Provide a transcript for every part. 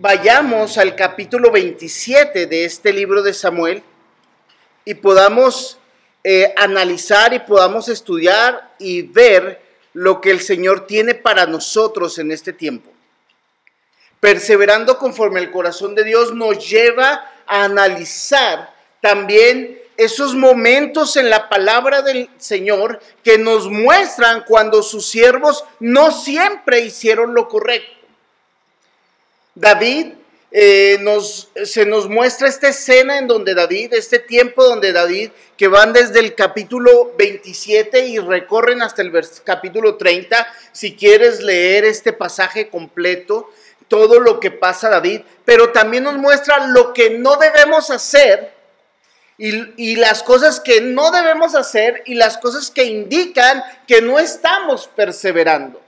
vayamos al capítulo 27 de este libro de Samuel y podamos eh, analizar y podamos estudiar y ver lo que el Señor tiene para nosotros en este tiempo. Perseverando conforme el corazón de Dios nos lleva a analizar también esos momentos en la palabra del Señor que nos muestran cuando sus siervos no siempre hicieron lo correcto. David eh, nos, se nos muestra esta escena en donde David, este tiempo donde David, que van desde el capítulo 27 y recorren hasta el capítulo 30, si quieres leer este pasaje completo, todo lo que pasa David, pero también nos muestra lo que no debemos hacer y, las cosas que no debemos hacer y las cosas que indican que no estamos perseverando.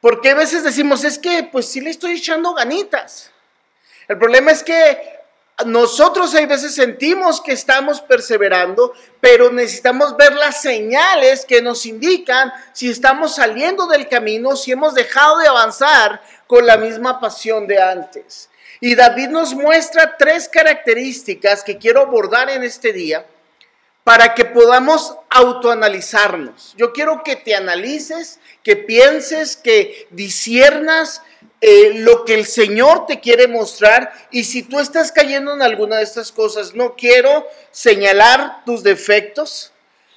Porque a veces decimos, es que pues sí le estoy echando ganitas. El problema es que nosotros hay veces sentimos que estamos perseverando, pero necesitamos ver las señales que nos indican si estamos saliendo del camino, si hemos dejado de avanzar con la misma pasión de antes. Y David nos muestra tres características que quiero abordar en este día para que podamos autoanalizarnos. Yo quiero que te analices, que pienses, que disiernas eh, lo que el Señor te quiere mostrar. Y si tú estás cayendo en alguna de estas cosas, no quiero señalar tus defectos,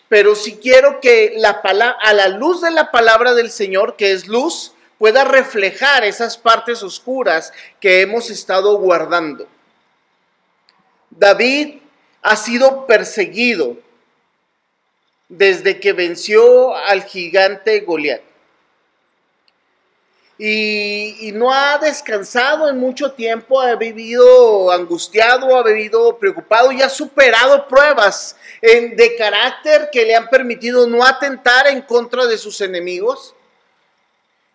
pero sí quiero que la a la luz de la palabra del Señor, que es luz, pueda reflejar esas partes oscuras que hemos estado guardando. David ha sido perseguido desde que venció al gigante Goliat. Y, no ha descansado en mucho tiempo, ha vivido angustiado, ha vivido preocupado y ha superado pruebas de carácter que le han permitido no atentar en contra de sus enemigos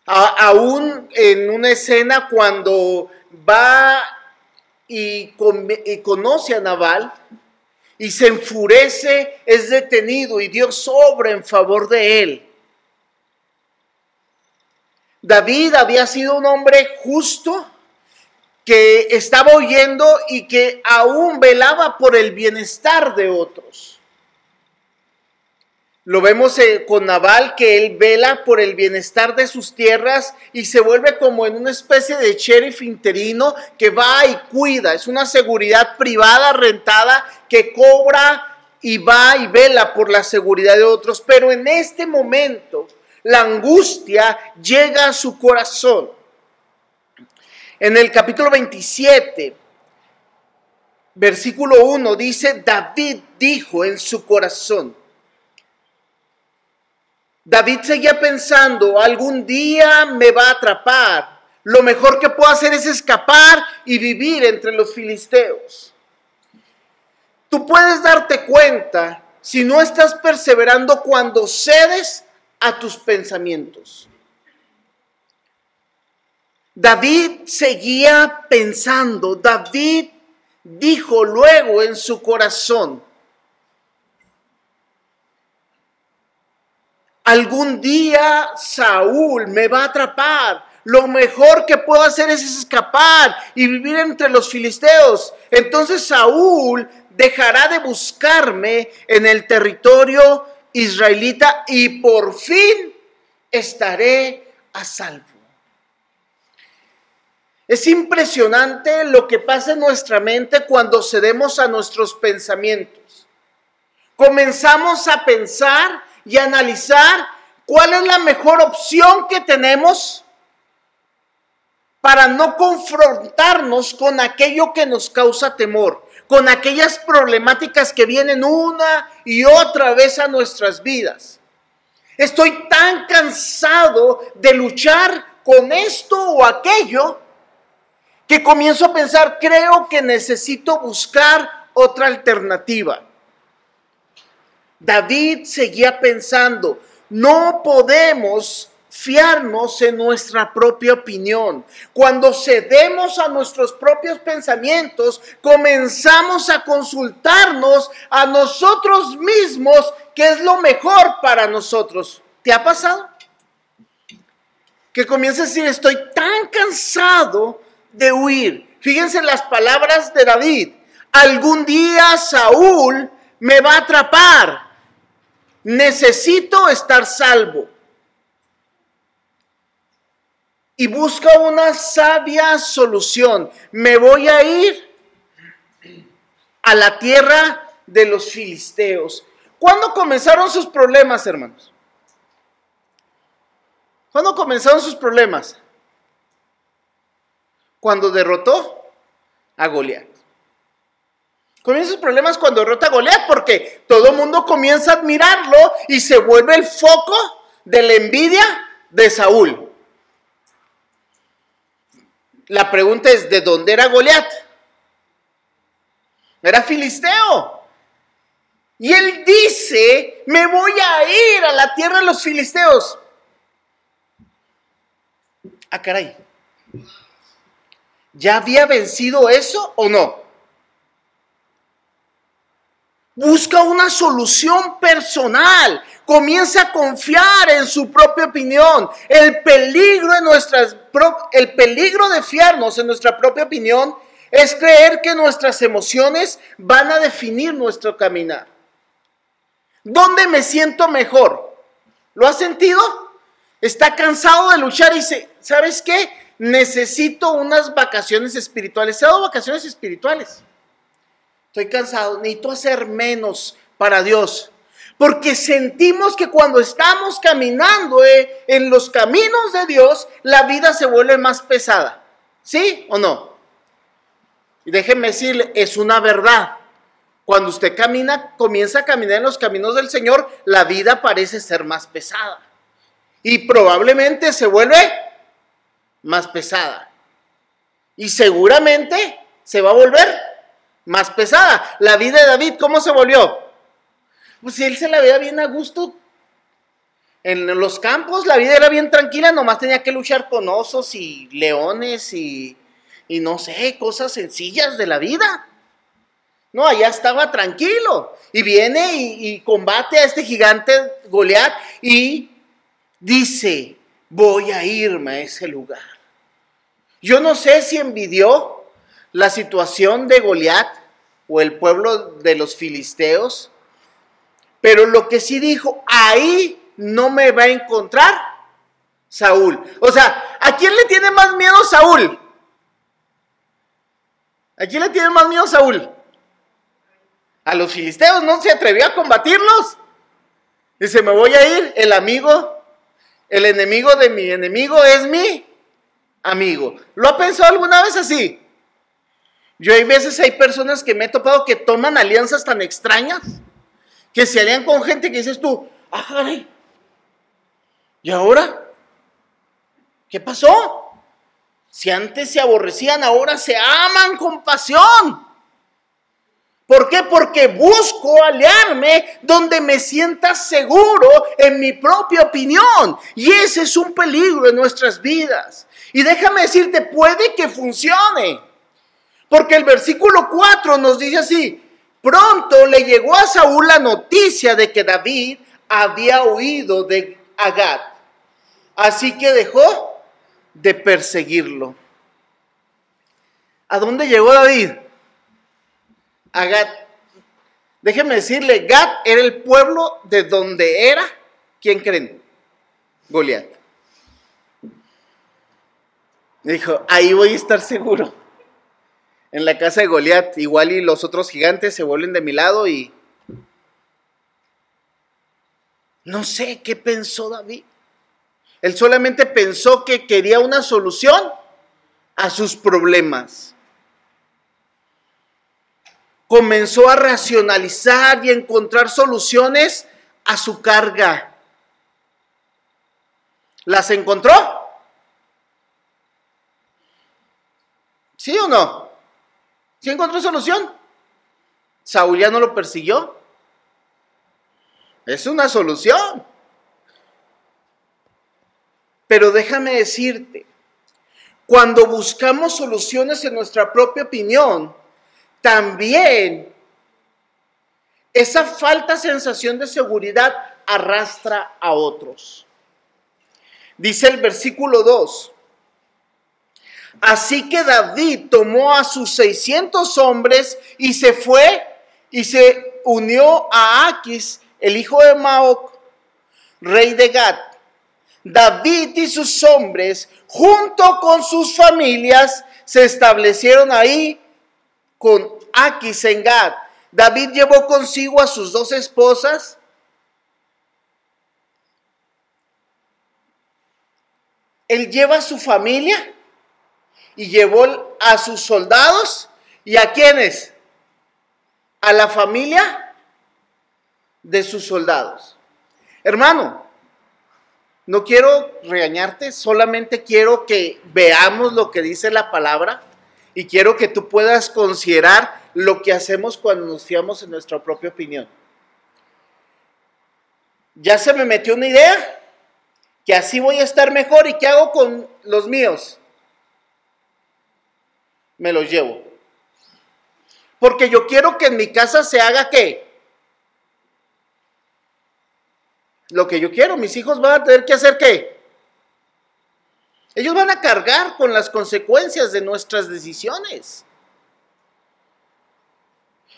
aún en una escena cuando va y, conoce a Naval y se enfurece, es detenido y Dios sobra en favor de él. David había sido un hombre justo que estaba oyendo y que aún velaba por el bienestar de otros. Lo vemos eh, con Naval que él vela por el bienestar de sus tierras y se vuelve como en una especie de sheriff interino que va y cuida. Es una seguridad privada rentada que cobra y va y vela por la seguridad de otros. Pero en este momento la angustia llega a su corazón. En el capítulo 27, versículo 1 dice, David dijo en su corazón, David seguía pensando, algún día me va a atrapar. Lo mejor que puedo hacer es escapar y vivir entre los filisteos. Tú puedes darte cuenta si no estás perseverando cuando cedes a tus pensamientos. David seguía pensando, David dijo luego en su corazón, Algún día Saúl me va a atrapar. Lo mejor que puedo hacer es escapar y vivir entre los filisteos. Entonces Saúl dejará de buscarme en el territorio israelita y por fin estaré a salvo. Es impresionante lo que pasa en nuestra mente cuando cedemos a nuestros pensamientos. Comenzamos a pensar y analizar cuál es la mejor opción que tenemos para no confrontarnos con aquello que nos causa temor, con aquellas problemáticas que vienen una y otra vez a nuestras vidas. Estoy tan cansado de luchar con esto o aquello que comienzo a pensar, creo que necesito buscar otra alternativa. David seguía pensando, no podemos fiarnos en nuestra propia opinión. Cuando cedemos a nuestros propios pensamientos, comenzamos a consultarnos a nosotros mismos qué es lo mejor para nosotros. ¿Te ha pasado? Que comienzas a decir, estoy tan cansado de huir. Fíjense las palabras de David. Algún día Saúl me va a atrapar. Necesito estar salvo. Y busca una sabia solución. Me voy a ir a la tierra de los filisteos. ¿Cuándo comenzaron sus problemas, hermanos? ¿Cuándo comenzaron sus problemas? Cuando derrotó a Goliat. Comienzan sus problemas cuando derrota a Goliat porque todo el mundo comienza a admirarlo y se vuelve el foco de la envidia de Saúl. La pregunta es, ¿de dónde era Goliat? Era filisteo. Y él dice, me voy a ir a la tierra de los filisteos. Ah, caray. ¿Ya había vencido eso o no? Busca una solución personal. Comienza a confiar en su propia opinión. El peligro de nuestras el peligro de fiarnos en nuestra propia opinión es creer que nuestras emociones van a definir nuestro caminar. ¿Dónde me siento mejor? ¿Lo has sentido? Está cansado de luchar y dice, ¿sabes qué? Necesito unas vacaciones espirituales. He dado vacaciones espirituales. Estoy cansado, necesito hacer menos para Dios. Porque sentimos que cuando estamos caminando eh, en los caminos de Dios, la vida se vuelve más pesada. ¿Sí o no? Y déjeme decirle, es una verdad. Cuando usted camina, comienza a caminar en los caminos del Señor, la vida parece ser más pesada. Y probablemente se vuelve más pesada. Y seguramente se va a volver más pesada. La vida de David, ¿cómo se volvió? Pues él se la veía bien a gusto. En los campos la vida era bien tranquila, nomás tenía que luchar con osos y leones y, y no sé, cosas sencillas de la vida. No, allá estaba tranquilo. Y viene y, combate a este gigante Goliat y dice, voy a irme a ese lugar. Yo no sé si envidió la situación de Goliat o el pueblo de los filisteos, pero lo que sí dijo, ahí no me va a encontrar Saúl. O sea, ¿a quién le tiene más miedo Saúl? ¿A quién le tiene más miedo Saúl? A los filisteos no se atrevió a combatirlos. Dice, me voy a ir, el amigo, el enemigo de mi enemigo es mi amigo. ¿Lo ha pensado alguna vez así? Yo hay veces, hay personas que me he topado que toman alianzas tan extrañas, que se alían con gente que dices tú, ah, ¿y ahora? ¿Qué pasó? Si antes se aborrecían, ahora se aman con pasión. ¿Por qué? Porque busco aliarme donde me sienta seguro en mi propia opinión. Y ese es un peligro en nuestras vidas. Y déjame decirte, puede que funcione. Porque el versículo 4 nos dice así, pronto le llegó a Saúl la noticia de que David había huido de Agad. Así que dejó de perseguirlo. ¿A dónde llegó David? a Gat. Déjeme decirle, Gat era el pueblo de donde era, ¿quién creen? Goliat. Dijo, ahí voy a estar seguro. En la casa de Goliat, igual y los otros gigantes se vuelven de mi lado y... No sé qué pensó David. Él solamente pensó que quería una solución a sus problemas comenzó a racionalizar y encontrar soluciones a su carga. ¿Las encontró? ¿Sí o no? ¿Sí encontró solución? ¿Saúl ya no lo persiguió? Es una solución. Pero déjame decirte, cuando buscamos soluciones en nuestra propia opinión, también esa falta sensación de seguridad arrastra a otros. Dice el versículo 2, Así que David tomó a sus 600 hombres y se fue y se unió a Aquis, el hijo de Maoc, rey de Gad. David y sus hombres, junto con sus familias, se establecieron ahí con Aquis en Gad. David llevó consigo a sus dos esposas. Él lleva a su familia y llevó a sus soldados y a quienes? A la familia de sus soldados. Hermano, no quiero regañarte, solamente quiero que veamos lo que dice la palabra y quiero que tú puedas considerar lo que hacemos cuando nos fiamos en nuestra propia opinión. Ya se me metió una idea que así voy a estar mejor y qué hago con los míos me los llevo. Porque yo quiero que en mi casa se haga qué? Lo que yo quiero, mis hijos van a tener que hacer qué? Ellos van a cargar con las consecuencias de nuestras decisiones.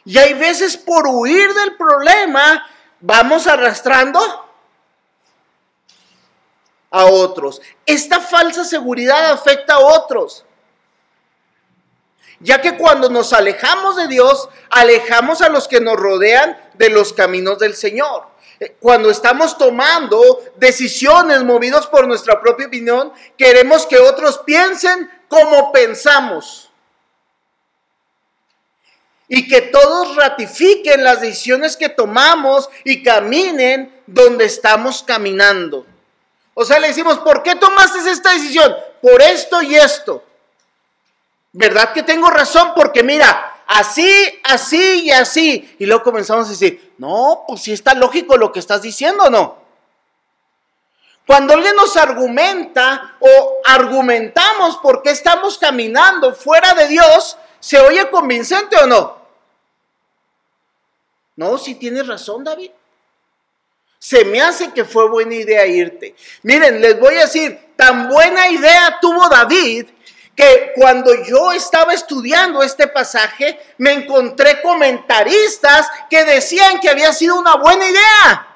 Y hay veces por huir del problema vamos arrastrando a otros. Esta falsa seguridad afecta a otros ya que cuando nos alejamos de Dios, alejamos a los que nos rodean de los caminos del Señor. Eh, cuando estamos tomando decisiones movidos por nuestra propia opinión, queremos que otros piensen como pensamos. Y que todos ratifiquen las decisiones que tomamos y caminen donde estamos caminando. O sea, le decimos, ¿por qué tomaste esta decisión? Por esto y esto. ¿Verdad que tengo razón? Porque mira, así, así y así. Y luego comenzamos a decir, no, pues si está lógico lo que estás diciendo, ¿no? Cuando alguien nos argumenta o argumentamos por qué estamos caminando fuera de Dios, ¿se oye convincente o no? No, si tienes razón, David. Se me hace que fue buena idea irte. Miren, les voy a decir, tan buena idea tuvo David que cuando yo estaba estudiando este pasaje, me encontré comentaristas que decían que había sido una buena idea.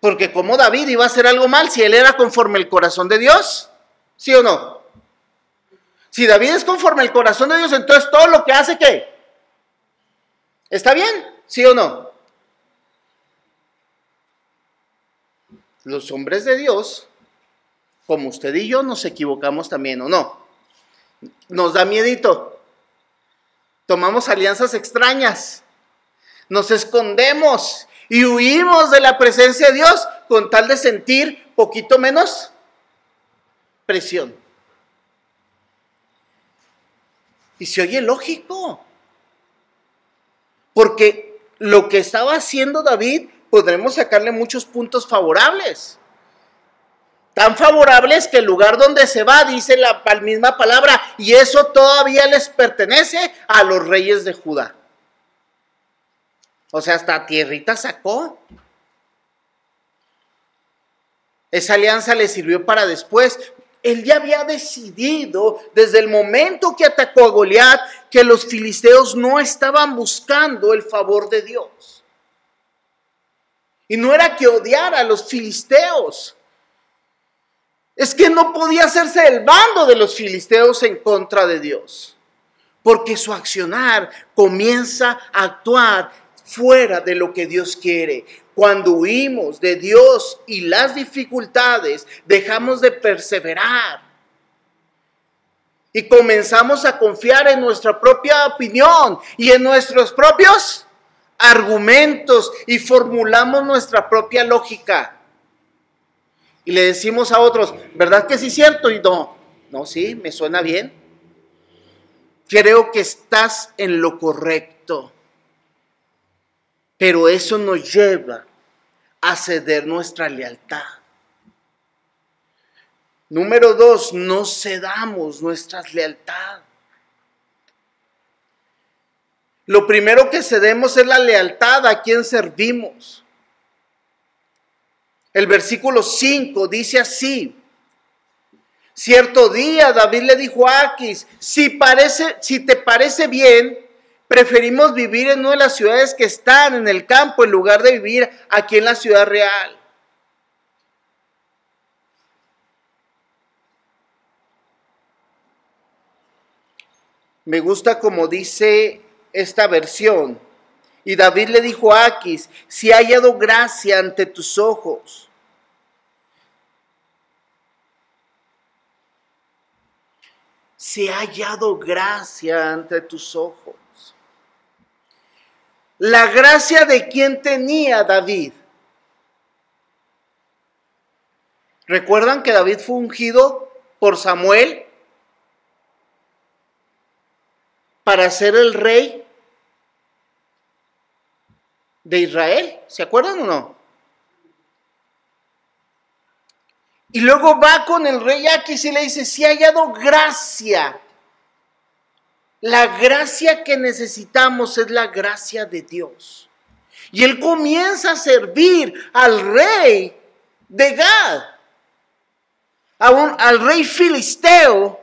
Porque como David iba a hacer algo mal si él era conforme el corazón de Dios, ¿sí o no? Si David es conforme el corazón de Dios, entonces todo lo que hace, ¿qué? ¿Está bien? ¿Sí o no? Los hombres de Dios, como usted y yo, nos equivocamos también, ¿o no? Nos da miedito. Tomamos alianzas extrañas. Nos escondemos y huimos de la presencia de Dios con tal de sentir poquito menos presión. Y se oye lógico. Porque lo que estaba haciendo David podremos sacarle muchos puntos favorables. Tan favorables que el lugar donde se va, dice la misma palabra, y eso todavía les pertenece a los reyes de Judá. O sea, hasta tierrita sacó. Esa alianza le sirvió para después. Él ya había decidido desde el momento que atacó a Goliat que los filisteos no estaban buscando el favor de Dios. Y no era que odiara a los filisteos. Es que no podía hacerse el bando de los filisteos en contra de Dios. Porque su accionar comienza a actuar fuera de lo que Dios quiere. Cuando huimos de Dios y las dificultades, dejamos de perseverar. Y comenzamos a confiar en nuestra propia opinión y en nuestros propios argumentos y formulamos nuestra propia lógica. Y le decimos a otros, ¿verdad que sí es cierto? Y no, no, sí, me suena bien. Creo que estás en lo correcto. Pero eso nos lleva a ceder nuestra lealtad. Número dos, no cedamos nuestra lealtad. Lo primero que cedemos es la lealtad a quien servimos. El versículo 5 dice así. Cierto día David le dijo a Aquis, si, parece, si te parece bien, preferimos vivir en una de las ciudades que están en el campo en lugar de vivir aquí en la ciudad real. Me gusta como dice esta versión. Y David le dijo a Aquis, si ha hallado gracia ante tus ojos. Si ha hallado gracia ante tus ojos. La gracia de quien tenía David. ¿Recuerdan que David fue ungido por Samuel para ser el rey de Israel. ¿Se acuerdan o no? Y luego va con el rey Aquis y le dice, si ha hallado gracia. La gracia que necesitamos es la gracia de Dios. Y él comienza a servir al rey de Gad, al rey filisteo,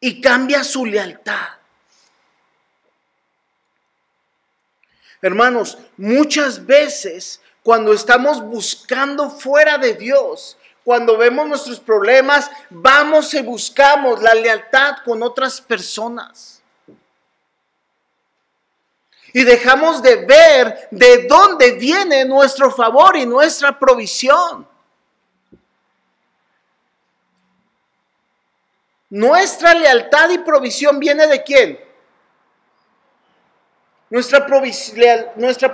y cambia su lealtad. Hermanos, muchas veces cuando estamos buscando fuera de Dios, cuando vemos nuestros problemas, vamos y buscamos la lealtad con otras personas. Y dejamos de ver de dónde viene nuestro favor y nuestra provisión. Nuestra lealtad y provisión viene de quién? Nuestra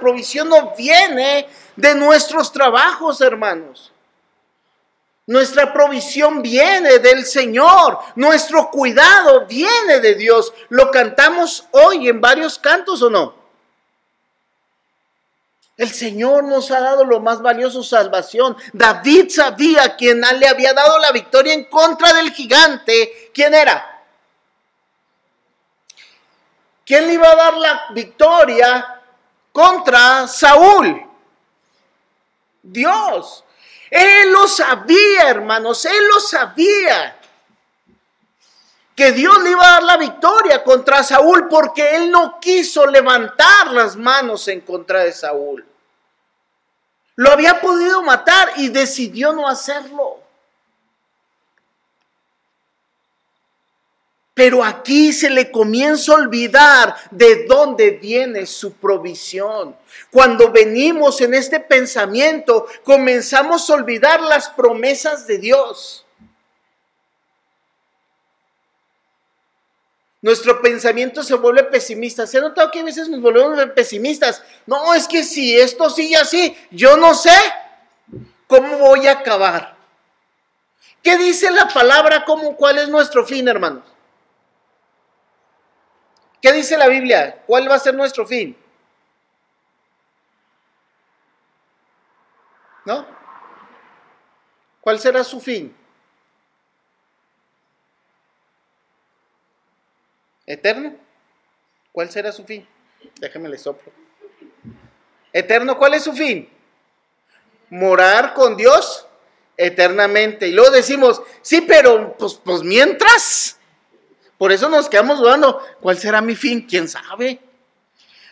provisión, no viene de nuestros trabajos, hermanos. Nuestra provisión viene del Señor. Nuestro cuidado viene de Dios. ¿Lo cantamos hoy en varios cantos o no? El Señor nos ha dado lo más valioso, salvación. David sabía quién le había dado la victoria en contra del gigante. ¿Quién era? ¿Quién le iba a dar la victoria contra Saúl? Dios. Él lo sabía, hermanos, él lo sabía. Que Dios le iba a dar la victoria contra Saúl porque él no quiso levantar las manos en contra de Saúl. Lo había podido matar y decidió no hacerlo. Pero aquí se le comienza a olvidar de dónde viene su provisión. Cuando venimos en este pensamiento, comenzamos a olvidar las promesas de Dios. Nuestro pensamiento se vuelve pesimista. ¿Se ha notado que a veces nos volvemos pesimistas? No, es que si esto sigue así, yo no sé cómo voy a acabar. ¿Qué dice la palabra? ¿Cómo, ¿Cuál es nuestro fin, hermanos? ¿Qué dice la Biblia? ¿Cuál va a ser nuestro fin? ¿No? ¿Cuál será su fin? ¿Eterno? ¿Cuál será su fin? Déjeme le soplo. Eterno, ¿cuál es su fin? Morar con Dios eternamente. Y luego decimos, sí, pero pues, pues mientras. Por eso nos quedamos dudando, ¿cuál será mi fin? ¿Quién sabe?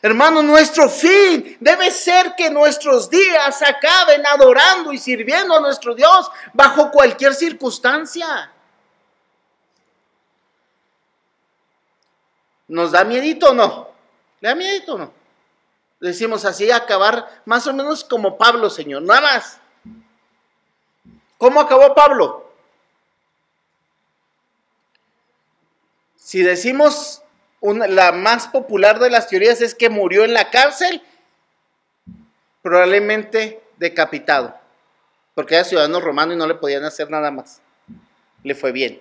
Hermano, nuestro fin debe ser que nuestros días acaben adorando y sirviendo a nuestro Dios bajo cualquier circunstancia. ¿Nos da miedito o no? ¿Le da miedito o no? Decimos así, acabar más o menos como Pablo, Señor, nada más. ¿Cómo acabó Pablo? Si decimos la más popular de las teorías es que murió en la cárcel, probablemente decapitado, porque era ciudadano romano y no le podían hacer nada más. Le fue bien.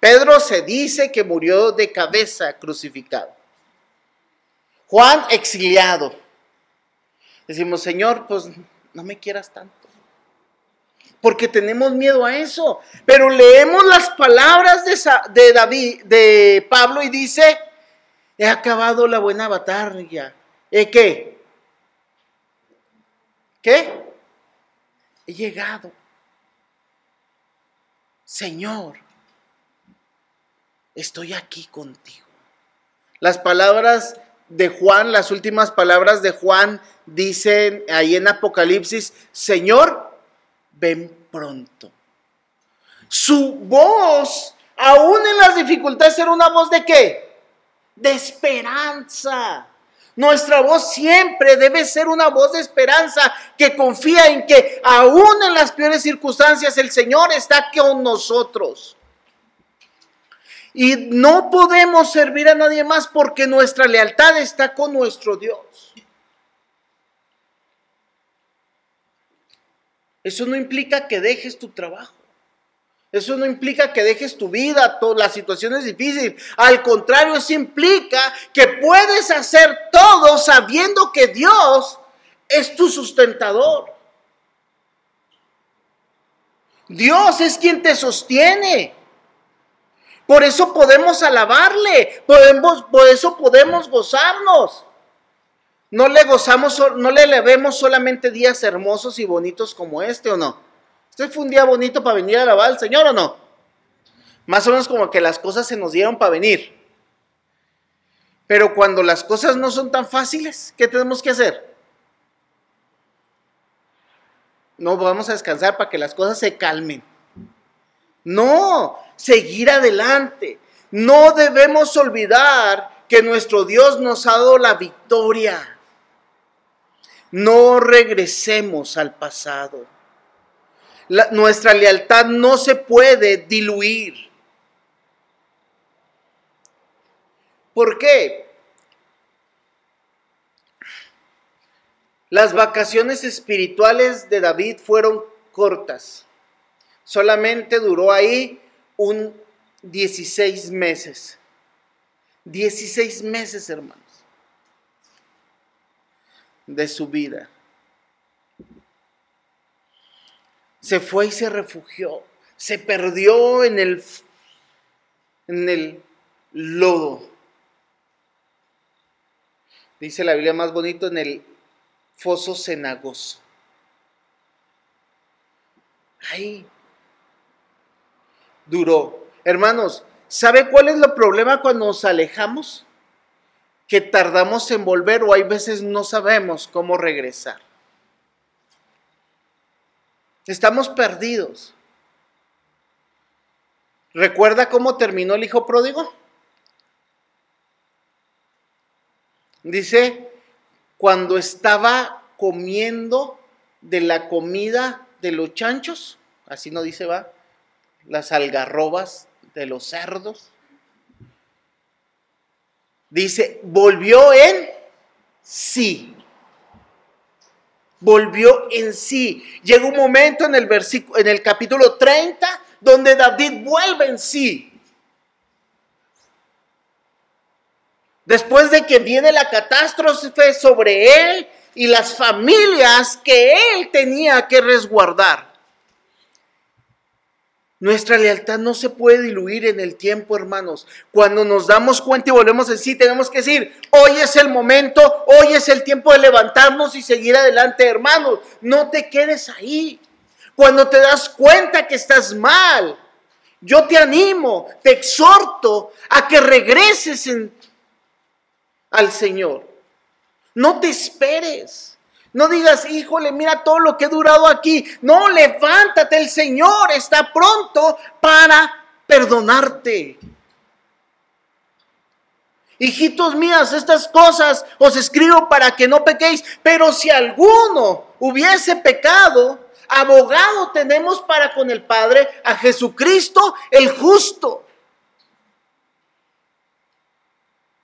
Pedro se dice que murió de cabeza crucificado. Juan exiliado. Decimos, Señor, pues no me quieras tanto porque tenemos miedo a eso. Pero leemos las palabras de, David, de Pablo y dice, he acabado la buena batalla. ¿Eh, qué? ¿Qué? he llegado. Señor, estoy aquí contigo. Las palabras de Juan, las últimas palabras de Juan dicen ahí en Apocalipsis, Señor, ven pronto. Su voz, aún en las dificultades, era una voz de qué? De esperanza. Nuestra voz siempre debe ser una voz de esperanza que confía en que aún en las peores circunstancias el Señor está con nosotros. Y no podemos servir a nadie más porque nuestra lealtad está con nuestro Dios. Eso no implica que dejes tu trabajo. Eso no implica que dejes tu vida, todas las situaciones difíciles. Al contrario, eso implica que puedes hacer todo sabiendo que Dios es tu sustentador. Dios es quien te sostiene. Por eso podemos alabarle, por eso podemos gozarnos. No le gozamos, no le vemos solamente días hermosos y bonitos como este o no. Este fue un día bonito para venir a alabar al Señor o no. Más o menos como que las cosas se nos dieron para venir. Pero cuando las cosas no son tan fáciles, ¿qué tenemos que hacer? No vamos a descansar para que las cosas se calmen. No, seguir adelante. No debemos olvidar que nuestro Dios nos ha dado la victoria. No regresemos al pasado. nuestra lealtad no se puede diluir. ¿Por qué? Las vacaciones espirituales de David fueron cortas. Solamente duró ahí un 16 meses. 16 meses, hermanos, de su vida. Se fue y se refugió. Se perdió en el, en el lodo. Dice la Biblia más bonito en el foso cenagoso. Ahí duró. Hermanos, ¿sabe cuál es el problema cuando nos alejamos? Que tardamos en volver o hay veces no sabemos cómo regresar. Estamos perdidos. ¿Recuerda cómo terminó el hijo pródigo? Dice, cuando estaba comiendo de la comida de los chanchos, así no dice, va, las algarrobas de los cerdos. Dice, volvió en sí. Volvió en sí. Llega un momento en el versículo en el capítulo 30 donde David vuelve en sí. Después de que viene la catástrofe sobre él y las familias que él tenía que resguardar. Nuestra lealtad no se puede diluir en el tiempo, hermanos. Cuando nos damos cuenta y volvemos en sí, tenemos que decir, hoy es el momento, hoy es el tiempo de levantarnos y seguir adelante, hermanos. No te quedes ahí. Cuando te das cuenta que estás mal, yo te animo, te exhorto a que regreses al Señor. No te esperes. No digas, híjole, mira todo lo que he durado aquí. No, levántate, el Señor está pronto para perdonarte. Hijitos mías, estas cosas os escribo para que no pequéis, pero si alguno hubiese pecado, abogado tenemos para con el Padre a Jesucristo el justo.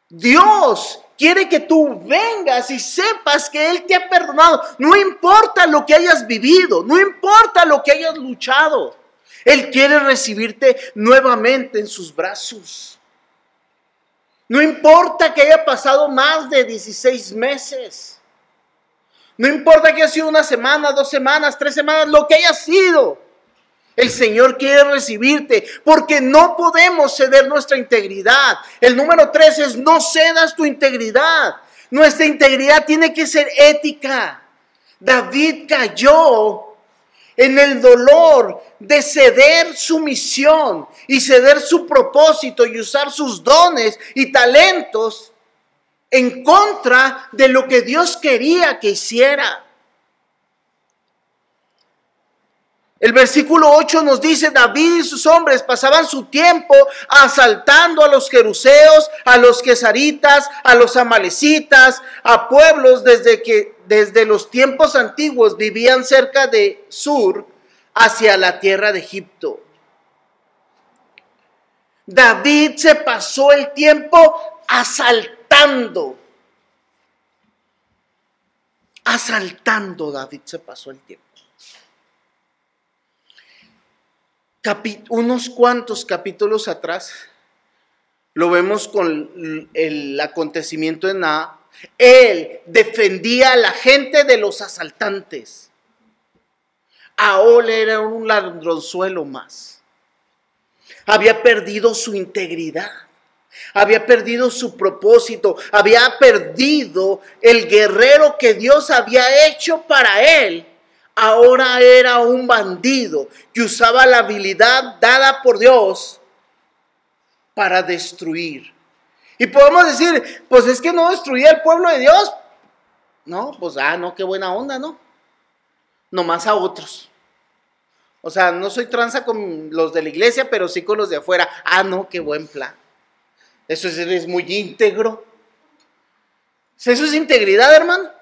Dios quiere que tú vengas y sepas que Él te ha perdonado. No importa lo que hayas vivido, no importa lo que hayas luchado. Él quiere recibirte nuevamente en sus brazos. No importa que haya pasado más de 16 meses. No importa que haya sido una semana, dos semanas, tres semanas, lo que haya sido. El Señor quiere recibirte porque no podemos ceder nuestra integridad. El número tres es no cedas tu integridad. Nuestra integridad tiene que ser ética. David cayó en el dolor de ceder su misión y ceder su propósito y usar sus dones y talentos en contra de lo que Dios quería que hiciera. El versículo 8 nos dice, David y sus hombres pasaban su tiempo asaltando a los jeruseos, a los quesaritas, a los amalecitas, a pueblos desde que desde los tiempos antiguos vivían cerca de Sur hacia la tierra de Egipto. David se pasó el tiempo asaltando. Asaltando David se pasó el tiempo. Unos cuantos capítulos atrás, lo vemos con el acontecimiento de Na. Él defendía a la gente de los asaltantes. Ahora era un ladronzuelo más. Había perdido su integridad. Había perdido su propósito. Había perdido el guerrero que Dios había hecho para él ahora era un bandido que usaba la habilidad dada por Dios para destruir. Y podemos decir, pues es que no destruía el pueblo de Dios. No, pues, ah, no, qué buena onda, ¿no? Nomás a otros. O sea, no soy tranza con los de la iglesia, pero sí con los de afuera. Ah, no, qué buen plan. Eso es, muy íntegro. Eso es integridad, hermano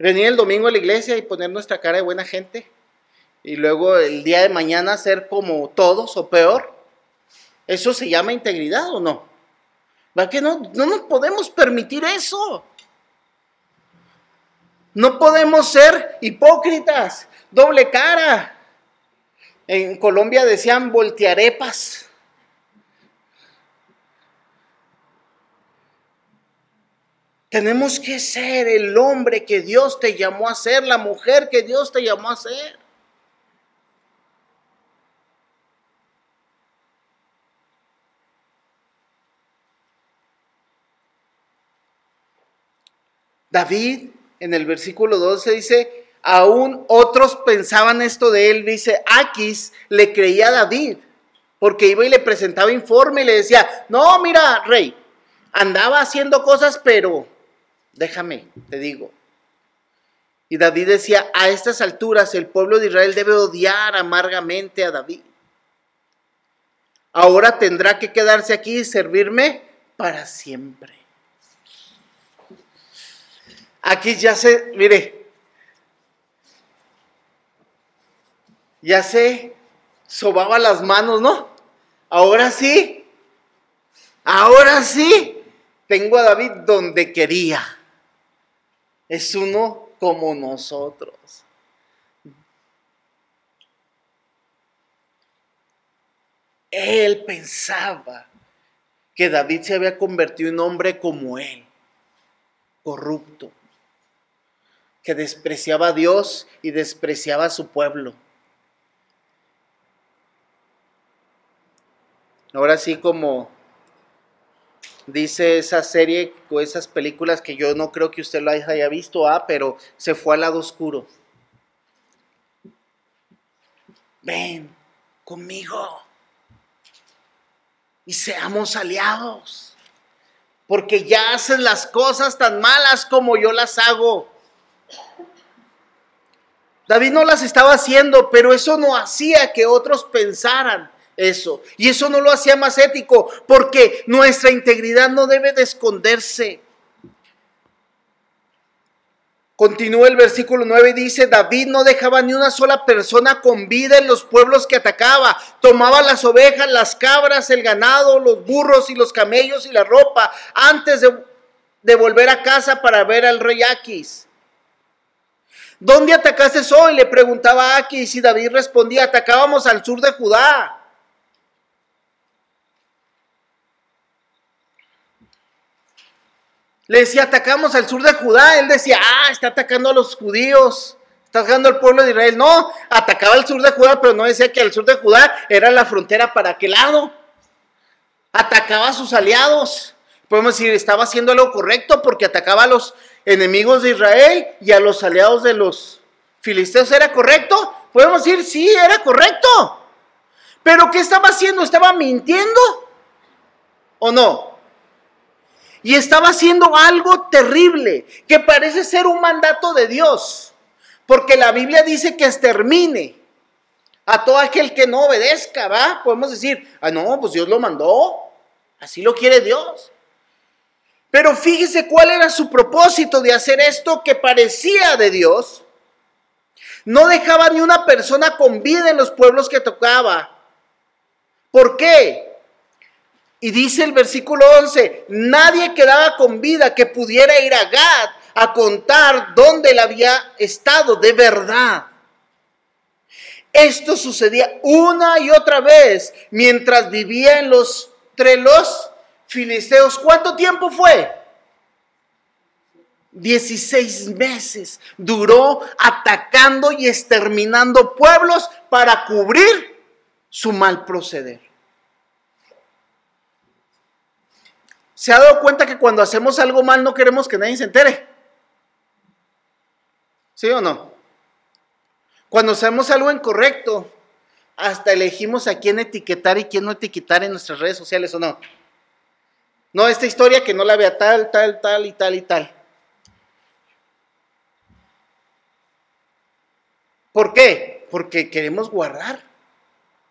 venir el domingo a la iglesia y poner nuestra cara de buena gente y luego el día de mañana ser como todos o peor, ¿eso se llama integridad o no? ¿Va que no, no nos podemos permitir eso? No podemos ser hipócritas, doble cara. En Colombia decían voltearepas. Tenemos que ser el hombre que Dios te llamó a ser, la mujer que Dios te llamó a ser. David en el versículo 12 dice, aún otros pensaban esto de él, dice, Aquis le creía a David, porque iba y le presentaba informe y le decía, no, mira, rey, andaba haciendo cosas, pero déjame, te digo. Y David decía, a estas alturas el pueblo de Israel debe odiar amargamente a David. Ahora tendrá que quedarse aquí y servirme para siempre. Aquí ya se, mire, ya se sobaba las manos, ¿no? Ahora sí, ahora sí, tengo a David donde quería es uno como nosotros. Él pensaba que David se había convertido en hombre como él, corrupto, que despreciaba a Dios y despreciaba a su pueblo. Ahora sí como dice esa serie o esas películas que yo no creo que usted lo haya visto, ah, pero se fue al lado oscuro. Ven conmigo y seamos aliados, porque ya haces las cosas tan malas como yo las hago. David no las estaba haciendo, pero eso no hacía que otros pensaran eso. Y eso no lo hacía más ético, porque nuestra integridad no debe de esconderse. Continúa el versículo 9 y dice, David no dejaba ni una sola persona con vida en los pueblos que atacaba. Tomaba las ovejas, las cabras, el ganado, los burros y los camellos y la ropa antes de, de volver a casa para ver al rey Aquis. ¿Dónde atacaste hoy? Le preguntaba Aquis y David respondía, atacábamos al sur de Judá. Le decía, atacamos al sur de Judá. Él decía, ah, está atacando a los judíos, está atacando al pueblo de Israel. No, atacaba al sur de Judá, pero no decía que al sur de Judá era la frontera para aquel lado. Atacaba a sus aliados. Podemos decir, estaba haciendo lo correcto porque atacaba a los enemigos de Israel y a los aliados de los filisteos era correcto? Podemos decir, sí, era correcto. Pero ¿qué estaba haciendo? ¿Estaba mintiendo? ¿O no? Y estaba haciendo algo terrible, que parece ser un mandato de Dios. Porque la Biblia dice que extermine a todo aquel que no obedezca, ¿va? Podemos decir, ah, no, pues Dios lo mandó. Así lo quiere Dios. Pero fíjese cuál era su propósito de hacer esto que parecía de Dios. No dejaba ni una persona con vida en los pueblos que tocaba. ¿Por qué? Y dice el versículo 11, nadie quedaba con vida que pudiera ir a Gad a contar dónde él había estado de verdad. Esto sucedía una y otra vez mientras vivía en los, entre los filisteos. ¿Cuánto tiempo fue? 16 meses duró atacando y exterminando pueblos para cubrir su mal proceder. ¿Se ha dado cuenta que cuando hacemos algo mal no queremos que nadie se entere? ¿Sí o no? Cuando hacemos algo incorrecto, hasta elegimos a quién etiquetar y quién no etiquetar en nuestras redes sociales o no. No, esta historia que no la vea tal, tal, tal y tal y tal. ¿Por qué? Porque queremos guardar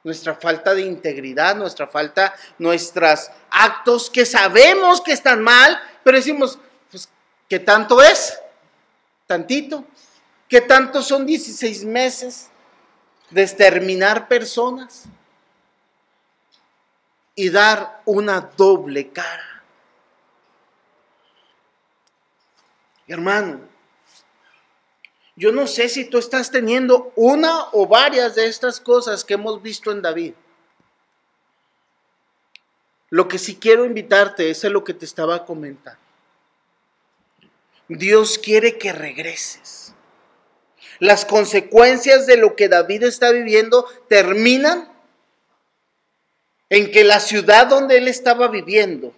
nuestra falta de integridad, nuestra falta, nuestros actos que sabemos que están mal, pero decimos, pues, ¿qué tanto es? Tantito. ¿Qué tanto son 16 meses de exterminar personas y dar una doble cara? Hermano, yo no sé si tú estás teniendo una o varias de estas cosas que hemos visto en David. Lo que sí quiero invitarte es a lo que te estaba comentando. Dios quiere que regreses. Las consecuencias de lo que David está viviendo terminan en que la ciudad donde él estaba viviendo,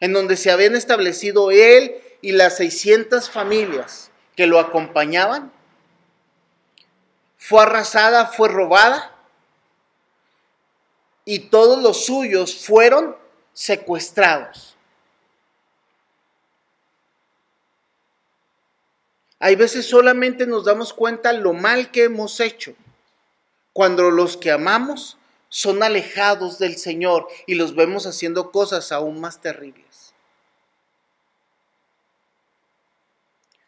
en donde se habían establecido él y las 600 familias que lo acompañaban, fue arrasada, fue robada y todos los suyos fueron secuestrados. Hay veces solamente nos damos cuenta lo mal que hemos hecho cuando los que amamos son alejados del Señor y los vemos haciendo cosas aún más terribles.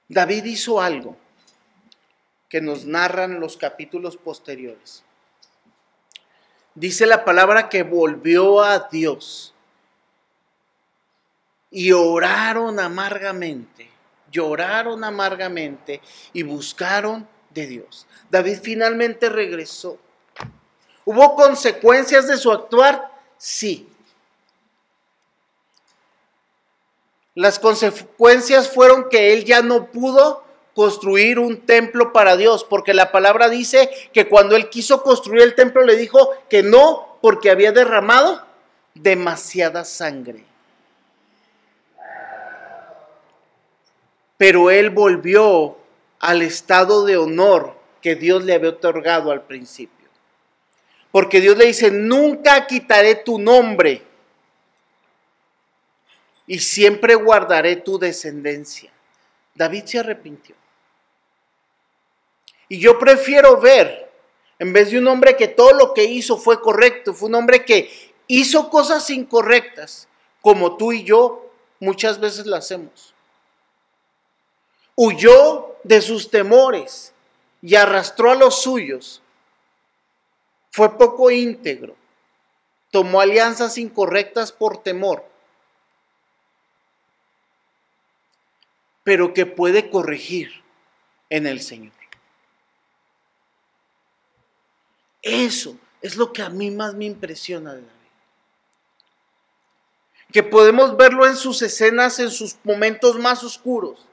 David hizo algo que nos narran los capítulos posteriores. Dice la palabra que volvió a Dios y oraron amargamente lloraron amargamente y buscaron de Dios. David finalmente regresó. ¿Hubo consecuencias de su actuar? Sí. Las consecuencias fueron que él ya no pudo construir un templo para Dios, porque la palabra dice que cuando él quiso construir el templo le dijo que no, porque había derramado demasiada sangre. pero él volvió al estado de honor que Dios le había otorgado al principio. Porque Dios le dice, nunca quitaré tu nombre y siempre guardaré tu descendencia. David se arrepintió. Y yo prefiero ver, en vez de un hombre que todo lo que hizo fue correcto, fue un hombre que hizo cosas incorrectas, como tú y yo muchas veces lo hacemos huyó de sus temores y arrastró a los suyos. Fue poco íntegro, tomó alianzas incorrectas por temor, pero que puede corregir en el Señor. Eso es lo que a mí más me impresiona de la vida. Que podemos verlo en sus escenas, en sus momentos más oscuros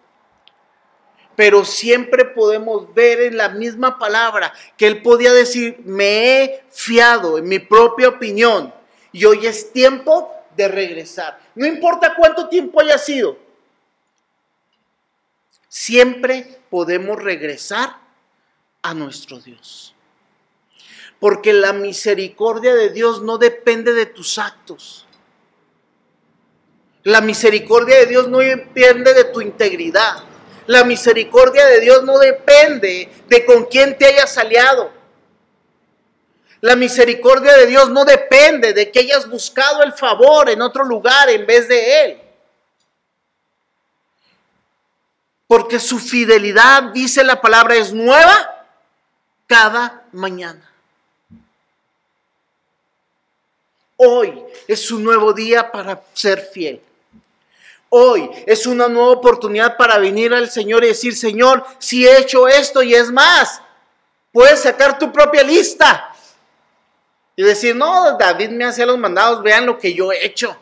pero siempre podemos ver en la misma palabra que él podía decir, me he fiado en mi propia opinión y hoy es tiempo de regresar. No importa cuánto tiempo haya sido, siempre podemos regresar a nuestro Dios. Porque la misericordia de Dios no depende de tus actos. La misericordia de Dios no depende de tu integridad. La misericordia de Dios no depende de con quién te hayas aliado. La misericordia de Dios no depende de que hayas buscado el favor en otro lugar en vez de Él. Porque su fidelidad, dice la palabra, es nueva cada mañana. Hoy es un nuevo día para ser fiel. Hoy es una nueva oportunidad para venir al Señor y decir, Señor, si he hecho esto y es más, puedes sacar tu propia lista y decir, no, David me hacía los mandados, vean lo que yo he hecho.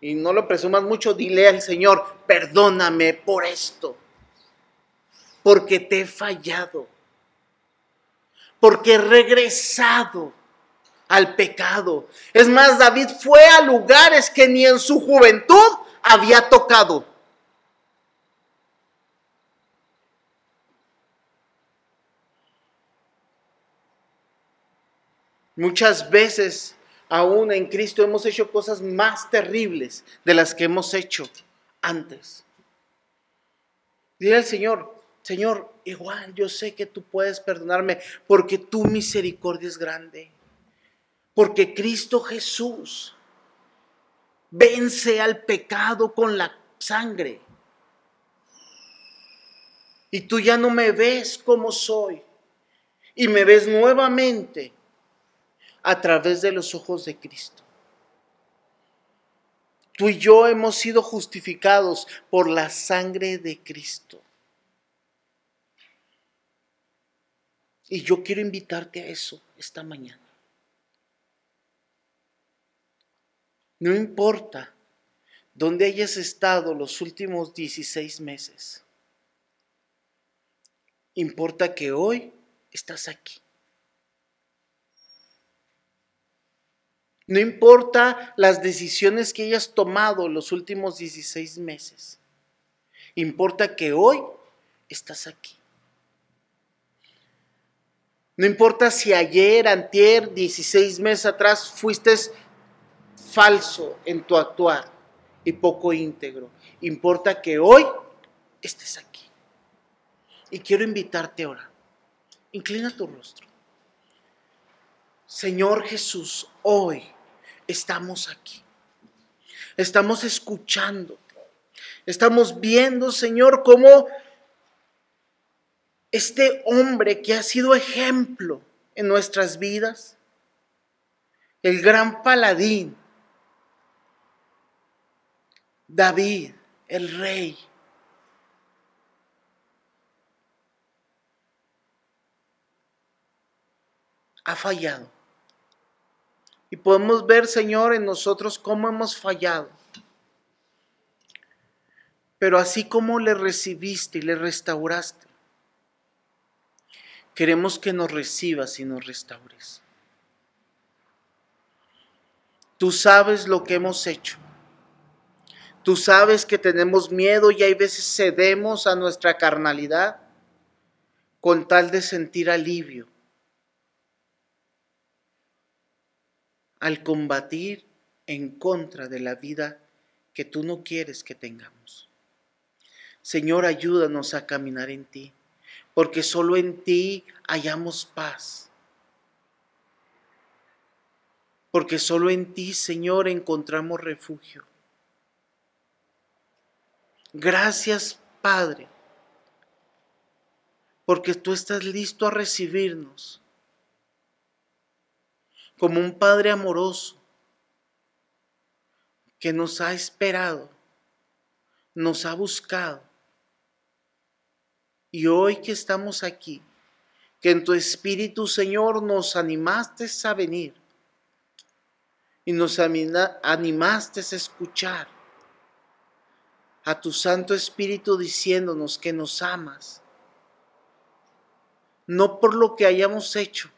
Y no lo presumas mucho, dile al Señor, perdóname por esto, porque te he fallado, porque he regresado al pecado. Es más, David fue a lugares que ni en su juventud había tocado. Muchas veces, aún en Cristo, hemos hecho cosas más terribles de las que hemos hecho antes. Dile al Señor, Señor, igual yo sé que tú puedes perdonarme porque tu misericordia es grande. Porque Cristo Jesús vence al pecado con la sangre. Y tú ya no me ves como soy. Y me ves nuevamente a través de los ojos de Cristo. Tú y yo hemos sido justificados por la sangre de Cristo. Y yo quiero invitarte a eso esta mañana. No importa dónde hayas estado los últimos 16 meses. Importa que hoy estás aquí. No importa las decisiones que hayas tomado los últimos 16 meses. Importa que hoy estás aquí. No importa si ayer, antier, 16 meses atrás fuiste falso en tu actuar y poco íntegro. Importa que hoy estés aquí. Y quiero invitarte ahora. Inclina tu rostro. Señor Jesús, hoy estamos aquí. Estamos escuchando. Estamos viendo, Señor, cómo este hombre que ha sido ejemplo en nuestras vidas, el gran paladín, David, el rey, ha fallado. Y podemos ver, Señor, en nosotros cómo hemos fallado. Pero así como le recibiste y le restauraste, queremos que nos recibas y nos restaures. Tú sabes lo que hemos hecho. Tú sabes que tenemos miedo y hay veces cedemos a nuestra carnalidad con tal de sentir alivio al combatir en contra de la vida que tú no quieres que tengamos. Señor, ayúdanos a caminar en ti, porque solo en ti hallamos paz. Porque solo en ti, Señor, encontramos refugio. Gracias, Padre, porque tú estás listo a recibirnos como un Padre amoroso que nos ha esperado, nos ha buscado. Y hoy que estamos aquí, que en tu Espíritu, Señor, nos animaste a venir y nos animaste a escuchar a tu Santo Espíritu diciéndonos que nos amas, no por lo que hayamos hecho,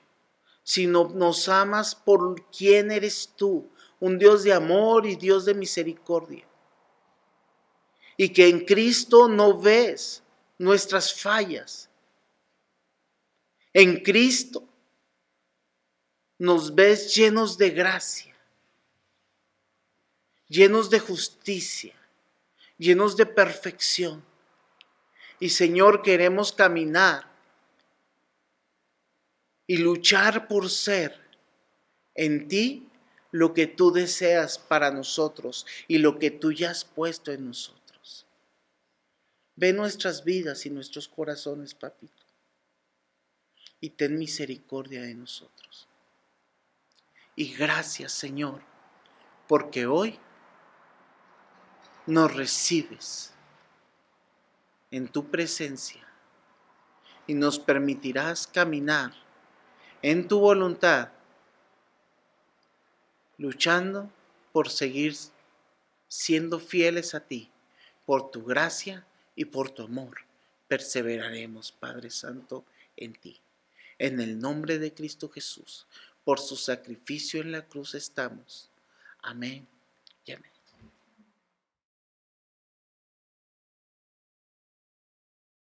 sino nos amas por quién eres tú, un Dios de amor y Dios de misericordia. Y que en Cristo no ves nuestras fallas, En Cristo nos ves llenos de gracia, llenos de justicia, llenos de perfección. Y Señor, queremos caminar y luchar por ser en ti lo que tú deseas para nosotros y lo que tú ya has puesto en nosotros. Ve nuestras vidas y nuestros corazones, papito, y ten misericordia de nosotros. Y gracias, Señor, porque hoy nos recibes en tu presencia y nos permitirás caminar en tu voluntad luchando por seguir siendo fieles a ti, por tu gracia y por tu amor. Perseveraremos, Padre Santo, en ti. En el nombre de Cristo Jesús, por su sacrificio en la cruz estamos. Amén y amén.